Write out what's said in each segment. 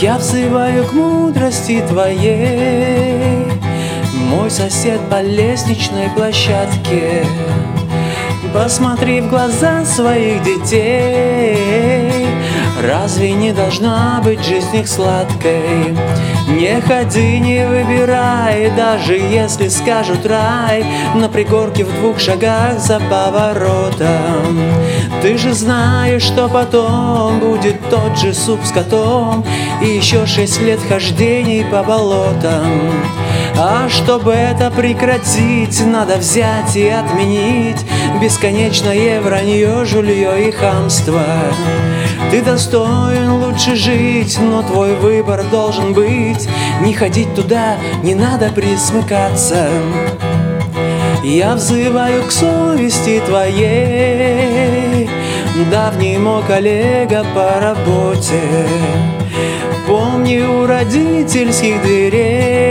Я взываю к мудрости твоей, Мой сосед по лестничной площадке. Посмотри в глаза своих детей, Разве не должна быть жизнь их сладкой? Не ходи, не выбирай, даже если скажут рай На пригорке в двух шагах за поворотом Ты же знаешь, что потом будет тот же суп с котом И еще шесть лет хождений по болотам а чтобы это прекратить, надо взять и отменить Бесконечное вранье, жулье и хамство. Ты достоин лучше жить, но твой выбор должен быть. Не ходить туда, не надо присмыкаться. Я взываю к совести твоей. Давний мой коллега по работе. Помни у родительских дверей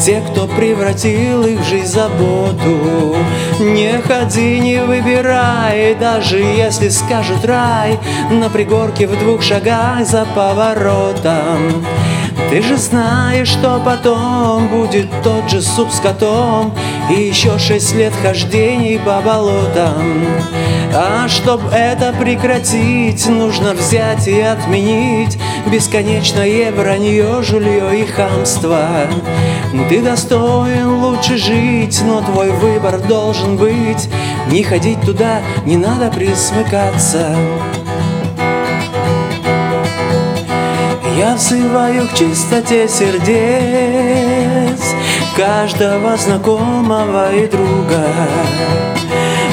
Те, кто превратил их в жизнь заботу. Не ходи, не выбирай Даже если скажут рай. На пригорке в двух шагах за поворотом. Ты же знаешь, что потом будет тот же суп с котом. И еще шесть лет хождений по болотам. А чтоб это прекратить, нужно взять и отменить Бесконечное вранье, жулье и хамство. Ты достоин лучше жить, но твой выбор должен быть. Не ходить туда, не надо присмыкаться. Я взываю к чистоте сердец Каждого знакомого и друга.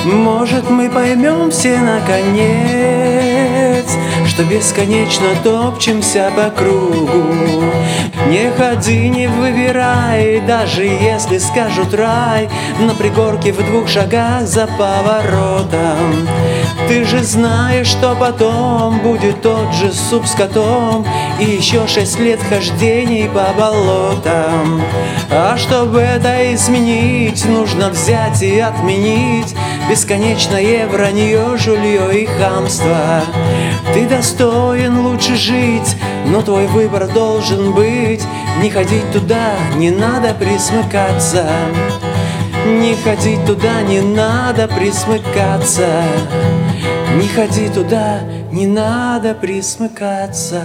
Может мы поймем все наконец Что бесконечно топчемся по кругу. Не ходи, не выбирай Даже если скажут рай. На пригорке в двух шагах за поворотом Ты же знаешь, что потом Будет тот же суп с котом. И еще шесть лет хождений по болотам. А чтобы это изменить Нужно взять и отменить Бесконечное вранье, жулье и хамство. Ты достоин лучше жить Но твой выбор должен быть. Не ходить туда, не надо присмыкаться. Не ходи туда, не надо присмыкаться Не ходи туда, не надо присмыкаться